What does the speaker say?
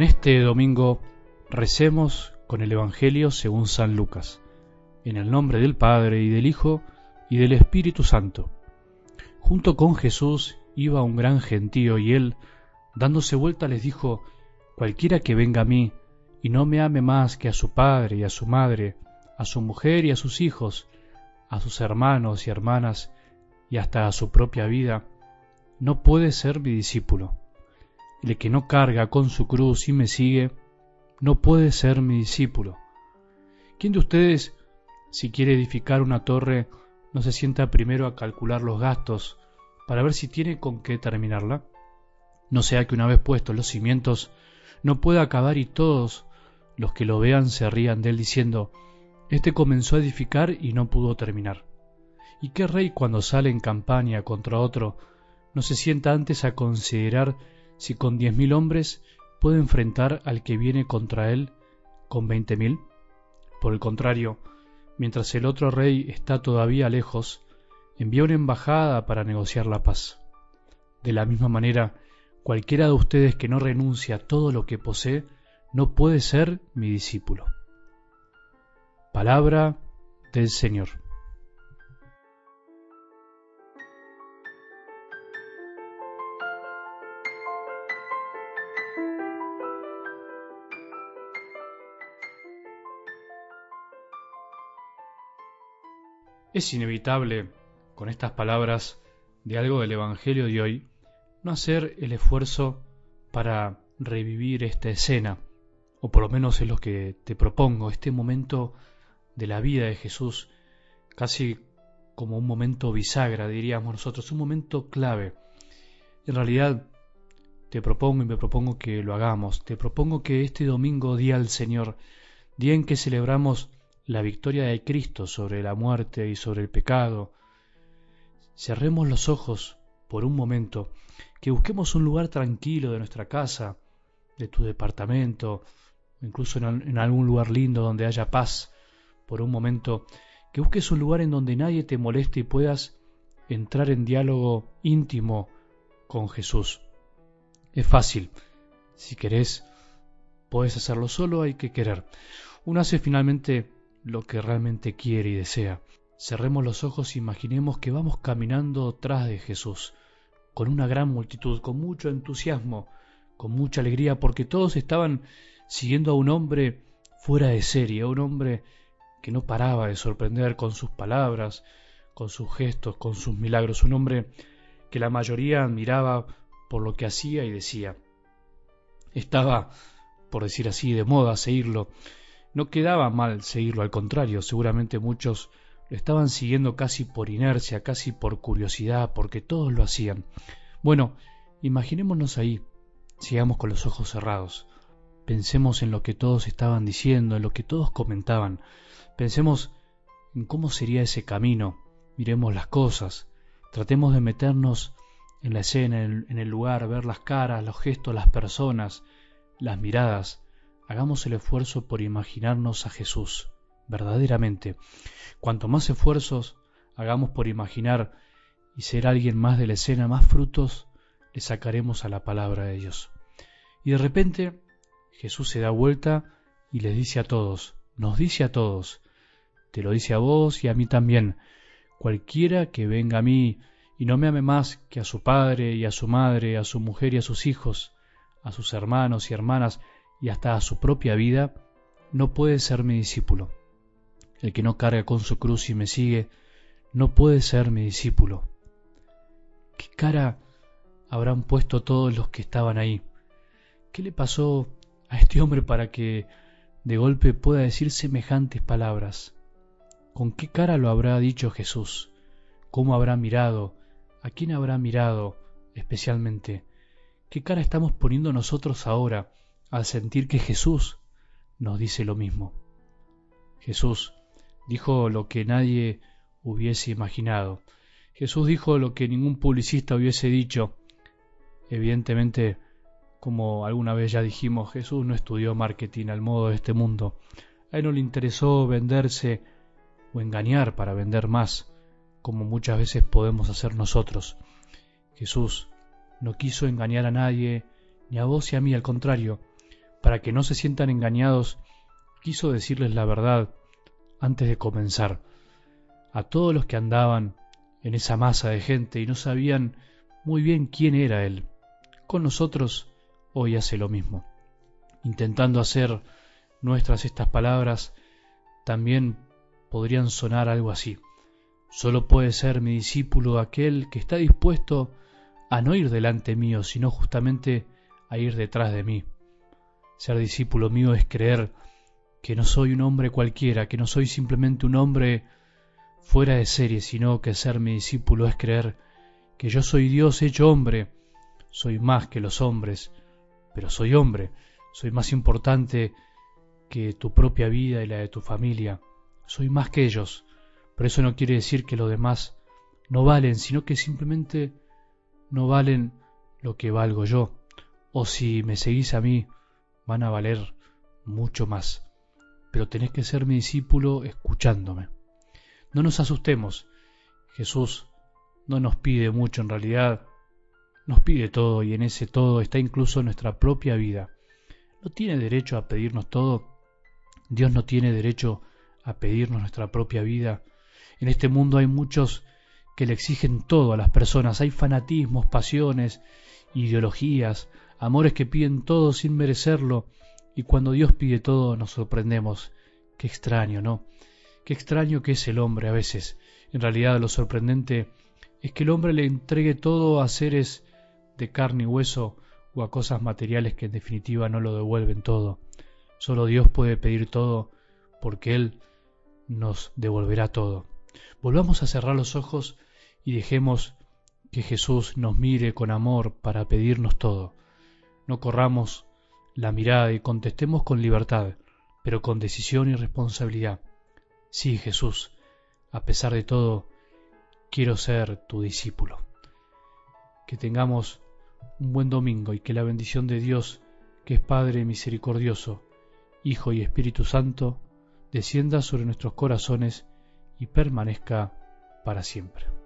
En este domingo recemos con el Evangelio según San Lucas, en el nombre del Padre y del Hijo y del Espíritu Santo. Junto con Jesús iba un gran gentío y él, dándose vuelta, les dijo, Cualquiera que venga a mí y no me ame más que a su padre y a su madre, a su mujer y a sus hijos, a sus hermanos y hermanas y hasta a su propia vida, no puede ser mi discípulo. El que no carga con su cruz y me sigue, no puede ser mi discípulo. ¿Quién de ustedes, si quiere edificar una torre, no se sienta primero a calcular los gastos para ver si tiene con qué terminarla? No sea que una vez puestos los cimientos, no pueda acabar y todos los que lo vean se rían de él diciendo, Este comenzó a edificar y no pudo terminar. ¿Y qué rey cuando sale en campaña contra otro no se sienta antes a considerar si con diez mil hombres puede enfrentar al que viene contra él con veinte mil? Por el contrario, mientras el otro rey está todavía lejos, envía una embajada para negociar la paz. De la misma manera, cualquiera de ustedes que no renuncia a todo lo que posee, no puede ser mi discípulo. Palabra del Señor. Es inevitable, con estas palabras de algo del Evangelio de hoy, no hacer el esfuerzo para revivir esta escena, o por lo menos es lo que te propongo, este momento de la vida de Jesús, casi como un momento bisagra, diríamos nosotros, un momento clave. En realidad, te propongo y me propongo que lo hagamos, te propongo que este domingo, día al Señor, día en que celebramos la victoria de Cristo sobre la muerte y sobre el pecado, cerremos los ojos por un momento, que busquemos un lugar tranquilo de nuestra casa, de tu departamento, incluso en, algún lugar lindo donde haya paz, por un momento, que busques un lugar en donde nadie te moleste y puedas entrar en diálogo íntimo con Jesús. Es fácil. Si querés, puedes hacerlo solo, hay que querer. Uno hace finalmente lo que realmente quiere y desea. Cerremos los ojos e imaginemos que vamos caminando tras de Jesús, con una gran multitud, con mucho entusiasmo, con mucha alegría, porque todos estaban siguiendo a un hombre fuera de serie, a un hombre que no paraba de sorprender con sus palabras, con sus gestos, con sus milagros, un hombre que la mayoría admiraba por lo que hacía y decía. Estaba, por decir así, de moda seguirlo, no quedaba mal seguirlo, al contrario, seguramente muchos lo estaban siguiendo casi por inercia, casi por curiosidad, porque todos lo hacían. Bueno, imaginémonos ahí, sigamos con los ojos cerrados, pensemos en lo que todos estaban diciendo, en lo que todos comentaban, pensemos en cómo sería ese camino, miremos las cosas, tratemos de meternos en la escena, en el lugar, ver las caras, los gestos, las personas, las miradas, hagamos el esfuerzo por imaginarnos a Jesús, verdaderamente. Cuanto más esfuerzos hagamos por imaginar y ser alguien más de la escena, más frutos le sacaremos a la palabra de Dios. Y de repente Jesús se da vuelta y les dice a todos, nos dice a todos, te lo dice a vos y a mí también, cualquiera que venga a mí y no me ame más que a su padre y a su madre, a su mujer y a sus hijos, a sus hermanos y hermanas, y hasta a su propia vida, no puede ser mi discípulo. El que no carga con su cruz y me sigue, no puede ser mi discípulo. ¿Qué cara habrán puesto todos los que estaban ahí? ¿Qué le pasó a este hombre para que de golpe pueda decir semejantes palabras? ¿Con qué cara lo habrá dicho Jesús? ¿Cómo habrá mirado? ¿A quién habrá mirado especialmente? ¿Qué cara estamos poniendo nosotros ahora al sentir que Jesús nos dice lo mismo. Jesús dijo lo que nadie hubiese imaginado. Jesús dijo lo que ningún publicista hubiese dicho. Evidentemente, como alguna vez ya dijimos, Jesús no estudió marketing al modo de este mundo. A él no le interesó venderse o engañar para vender más, como muchas veces podemos hacer nosotros. Jesús no quiso engañar a nadie, ni a vos y a mí, al contrario, para que no se sientan engañados, quiso decirles la verdad antes de comenzar. A todos los que andaban en esa masa de gente y no sabían muy bien quién era Él. Con nosotros hoy hace lo mismo. Intentando hacer nuestras estas palabras, también podrían sonar algo así. Solo puede ser mi discípulo aquel que está dispuesto a no ir delante mío, sino justamente a ir detrás de mí. Ser discípulo mío es creer que no soy un hombre cualquiera, que no soy simplemente un hombre fuera de serie, sino que ser mi discípulo es creer que yo soy Dios hecho hombre, soy más que los hombres, pero soy hombre, soy más importante que tu propia vida y la de tu familia, soy más que ellos, pero eso no quiere decir que los demás no valen, sino que simplemente no valen lo que valgo yo, o si me seguís a mí, van a valer mucho más, pero tenés que ser mi discípulo escuchándome. No nos asustemos. Jesús no nos pide mucho en realidad, nos pide todo y en ese todo está incluso nuestra propia vida. No tiene derecho a pedirnos todo. Dios no tiene derecho a pedirnos nuestra propia vida. En este mundo hay muchos que le exigen todo a las personas. Hay fanatismos, pasiones, ideologías, amores que piden todo sin merecerlo. Y cuando Dios pide todo nos sorprendemos. Qué extraño, ¿no? Qué extraño que es el hombre a veces. En realidad lo sorprendente es que el hombre le entregue todo a seres de carne y hueso o a cosas materiales que en definitiva no lo devuelven todo. Solo Dios puede pedir todo porque Él nos devolverá todo. Volvamos a cerrar los ojos y dejemos que Jesús nos mire con amor para pedirnos todo. No corramos la mirada y contestemos con libertad, pero con decisión y responsabilidad. Sí, Jesús, a pesar de todo, quiero ser tu discípulo. Que tengamos un buen domingo y que la bendición de Dios, que es Padre misericordioso, Hijo y Espíritu Santo, descienda sobre nuestros corazones y permanezca para siempre.